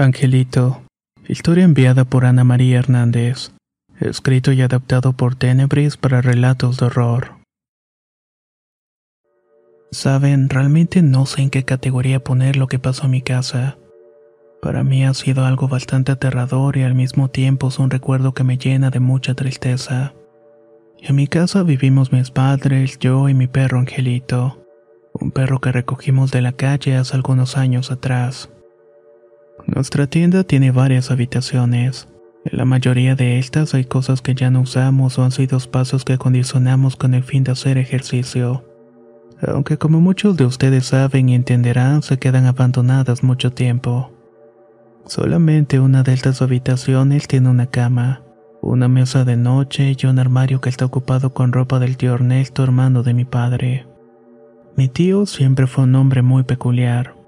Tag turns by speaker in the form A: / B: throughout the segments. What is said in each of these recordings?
A: Angelito. Historia enviada por Ana María Hernández. Escrito y adaptado por Tenebris para relatos de horror. Saben, realmente no sé en qué categoría poner lo que pasó en mi casa. Para mí ha sido algo bastante aterrador y al mismo tiempo es un recuerdo que me llena de mucha tristeza. En mi casa vivimos mis padres, yo y mi perro Angelito, un perro que recogimos de la calle hace algunos años atrás. Nuestra tienda tiene varias habitaciones. En la mayoría de estas hay cosas que ya no usamos o han sido espacios que acondicionamos con el fin de hacer ejercicio. Aunque como muchos de ustedes saben y entenderán, se quedan abandonadas mucho tiempo. Solamente una de estas habitaciones tiene una cama, una mesa de noche y un armario que está ocupado con ropa del tío Ernesto, hermano de mi padre. Mi tío siempre fue un hombre muy peculiar.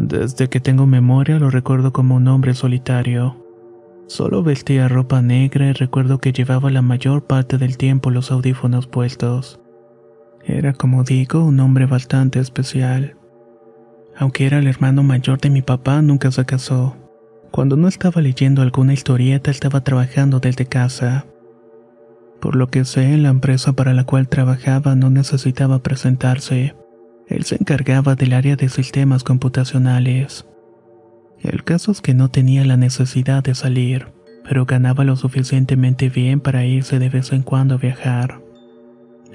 A: Desde que tengo memoria lo recuerdo como un hombre solitario. Solo vestía ropa negra y recuerdo que llevaba la mayor parte del tiempo los audífonos puestos. Era, como digo, un hombre bastante especial. Aunque era el hermano mayor de mi papá, nunca se casó. Cuando no estaba leyendo alguna historieta, estaba trabajando desde casa. Por lo que sé, la empresa para la cual trabajaba no necesitaba presentarse. Él se encargaba del área de sistemas computacionales. El caso es que no tenía la necesidad de salir, pero ganaba lo suficientemente bien para irse de vez en cuando a viajar.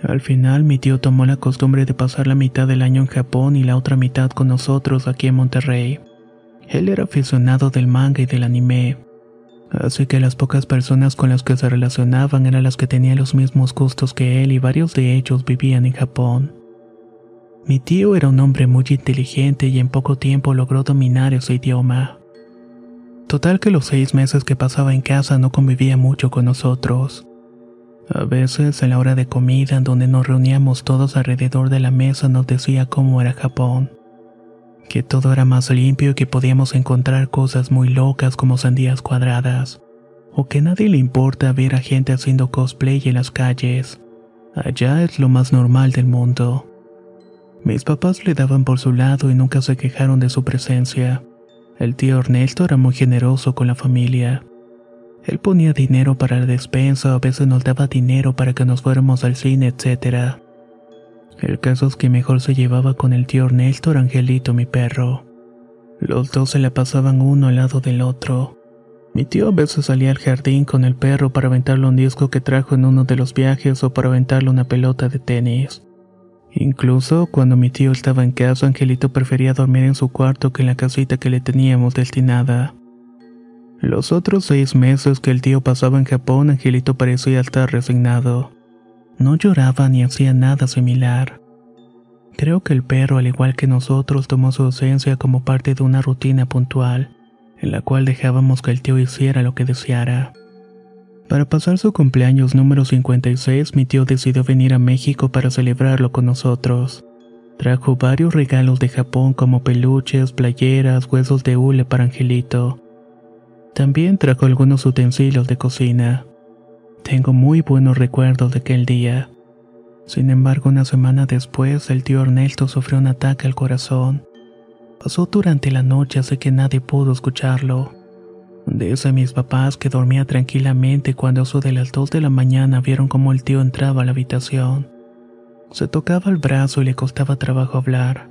A: Al final mi tío tomó la costumbre de pasar la mitad del año en Japón y la otra mitad con nosotros aquí en Monterrey. Él era aficionado del manga y del anime, así que las pocas personas con las que se relacionaban eran las que tenían los mismos gustos que él y varios de ellos vivían en Japón. Mi tío era un hombre muy inteligente y en poco tiempo logró dominar ese idioma. Total que los seis meses que pasaba en casa no convivía mucho con nosotros. A veces, en la hora de comida, en donde nos reuníamos todos alrededor de la mesa, nos decía cómo era Japón. Que todo era más limpio y que podíamos encontrar cosas muy locas como sandías cuadradas. O que nadie le importa ver a gente haciendo cosplay en las calles. Allá es lo más normal del mundo. Mis papás le daban por su lado y nunca se quejaron de su presencia. El tío Ernesto era muy generoso con la familia. Él ponía dinero para la despensa, a veces nos daba dinero para que nos fuéramos al cine, etc. El caso es que mejor se llevaba con el tío Ernesto Angelito, mi perro. Los dos se la pasaban uno al lado del otro. Mi tío a veces salía al jardín con el perro para aventarle un disco que trajo en uno de los viajes o para aventarle una pelota de tenis. Incluso cuando mi tío estaba en casa, Angelito prefería dormir en su cuarto que en la casita que le teníamos destinada. Los otros seis meses que el tío pasaba en Japón, Angelito parecía estar resignado. No lloraba ni hacía nada similar. Creo que el perro, al igual que nosotros, tomó su ausencia como parte de una rutina puntual, en la cual dejábamos que el tío hiciera lo que deseara. Para pasar su cumpleaños número 56, mi tío decidió venir a México para celebrarlo con nosotros. Trajo varios regalos de Japón como peluches, playeras, huesos de hule para Angelito. También trajo algunos utensilios de cocina. Tengo muy buenos recuerdos de aquel día. Sin embargo, una semana después, el tío Ernesto sufrió un ataque al corazón. Pasó durante la noche, así que nadie pudo escucharlo. De ese mis papás que dormía tranquilamente cuando a eso de las dos de la mañana vieron cómo el tío entraba a la habitación. Se tocaba el brazo y le costaba trabajo hablar.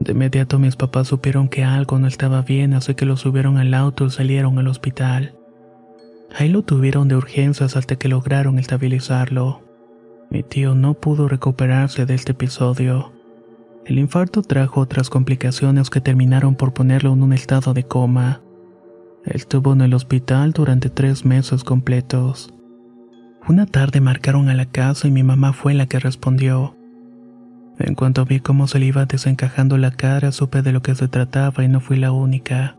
A: De inmediato mis papás supieron que algo no estaba bien, así que lo subieron al auto y salieron al hospital. Ahí lo tuvieron de urgencias hasta que lograron estabilizarlo. Mi tío no pudo recuperarse de este episodio. El infarto trajo otras complicaciones que terminaron por ponerlo en un estado de coma. Estuvo en el hospital durante tres meses completos. Una tarde marcaron a la casa y mi mamá fue la que respondió. En cuanto vi cómo se le iba desencajando la cara, supe de lo que se trataba y no fui la única.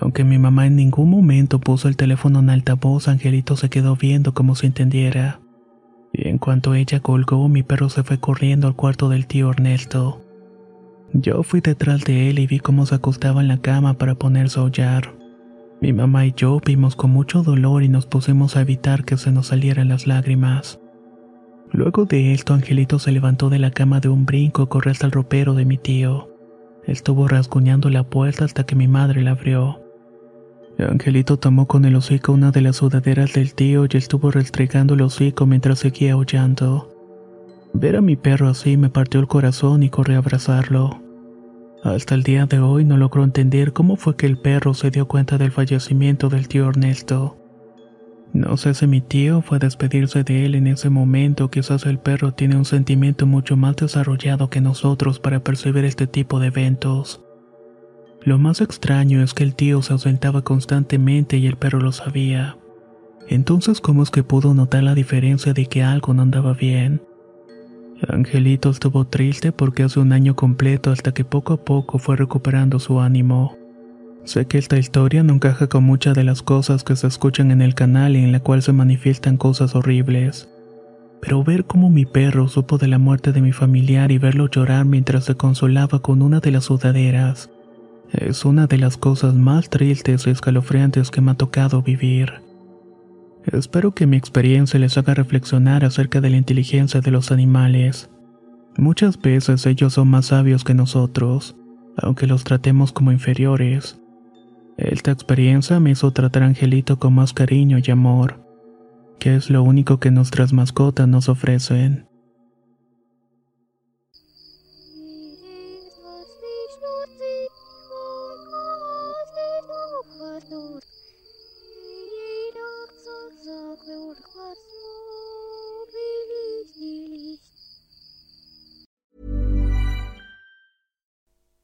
A: Aunque mi mamá en ningún momento puso el teléfono en altavoz, Angelito se quedó viendo como si entendiera. Y en cuanto ella colgó, mi perro se fue corriendo al cuarto del tío Ernesto. Yo fui detrás de él y vi cómo se acostaba en la cama para ponerse a aullar. Mi mamá y yo vimos con mucho dolor y nos pusimos a evitar que se nos salieran las lágrimas. Luego de esto, Angelito se levantó de la cama de un brinco y corrió hasta el ropero de mi tío. Estuvo rasguñando la puerta hasta que mi madre la abrió. Angelito tomó con el hocico una de las sudaderas del tío y estuvo restregando el hocico mientras seguía aullando. Ver a mi perro así me partió el corazón y corrí a abrazarlo. Hasta el día de hoy no logró entender cómo fue que el perro se dio cuenta del fallecimiento del tío Ernesto. No sé si mi tío fue a despedirse de él en ese momento, quizás el perro tiene un sentimiento mucho más desarrollado que nosotros para percibir este tipo de eventos. Lo más extraño es que el tío se ausentaba constantemente y el perro lo sabía. Entonces, ¿cómo es que pudo notar la diferencia de que algo no andaba bien? Angelito estuvo triste porque hace un año completo hasta que poco a poco fue recuperando su ánimo. Sé que esta historia no encaja con muchas de las cosas que se escuchan en el canal y en la cual se manifiestan cosas horribles. Pero ver cómo mi perro supo de la muerte de mi familiar y verlo llorar mientras se consolaba con una de las sudaderas es una de las cosas más tristes y escalofriantes que me ha tocado vivir. Espero que mi experiencia les haga reflexionar acerca de la inteligencia de los animales. Muchas veces ellos son más sabios que nosotros, aunque los tratemos como inferiores. Esta experiencia me hizo tratar a Angelito con más cariño y amor, que es lo único que nuestras mascotas nos ofrecen.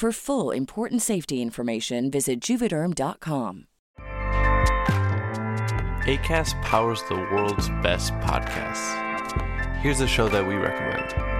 B: For full important safety information, visit juvederm.com.
C: ACAST powers the world's best podcasts. Here's a show that we recommend.